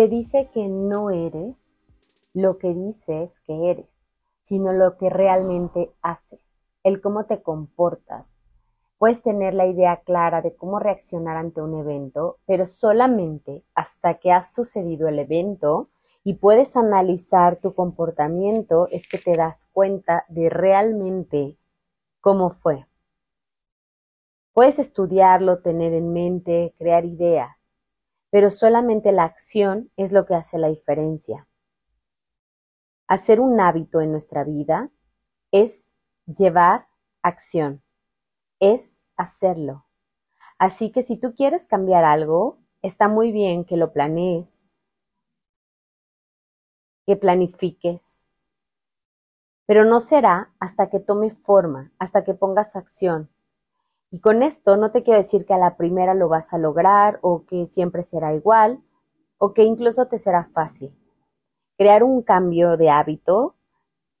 Se dice que no eres lo que dices que eres, sino lo que realmente haces, el cómo te comportas. Puedes tener la idea clara de cómo reaccionar ante un evento, pero solamente hasta que ha sucedido el evento y puedes analizar tu comportamiento es que te das cuenta de realmente cómo fue. Puedes estudiarlo, tener en mente, crear ideas, pero solamente la acción es lo que hace la diferencia. Hacer un hábito en nuestra vida es llevar acción, es hacerlo. Así que si tú quieres cambiar algo, está muy bien que lo planees, que planifiques, pero no será hasta que tome forma, hasta que pongas acción, y con esto no te quiero decir que a la primera lo vas a lograr o que siempre será igual o que incluso te será fácil. Crear un cambio de hábito,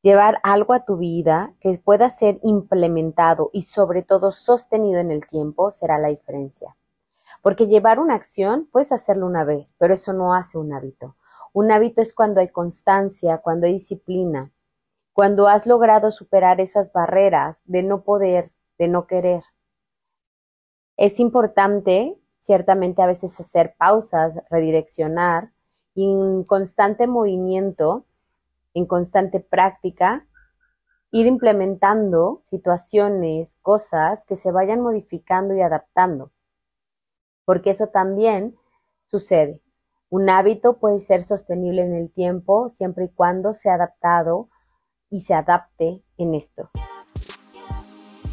llevar algo a tu vida que pueda ser implementado y sobre todo sostenido en el tiempo será la diferencia. Porque llevar una acción puedes hacerlo una vez, pero eso no hace un hábito. Un hábito es cuando hay constancia, cuando hay disciplina, cuando has logrado superar esas barreras de no poder, de no querer. Es importante, ciertamente, a veces hacer pausas, redireccionar y en constante movimiento, en constante práctica, ir implementando situaciones, cosas que se vayan modificando y adaptando. Porque eso también sucede. Un hábito puede ser sostenible en el tiempo siempre y cuando sea adaptado y se adapte en esto.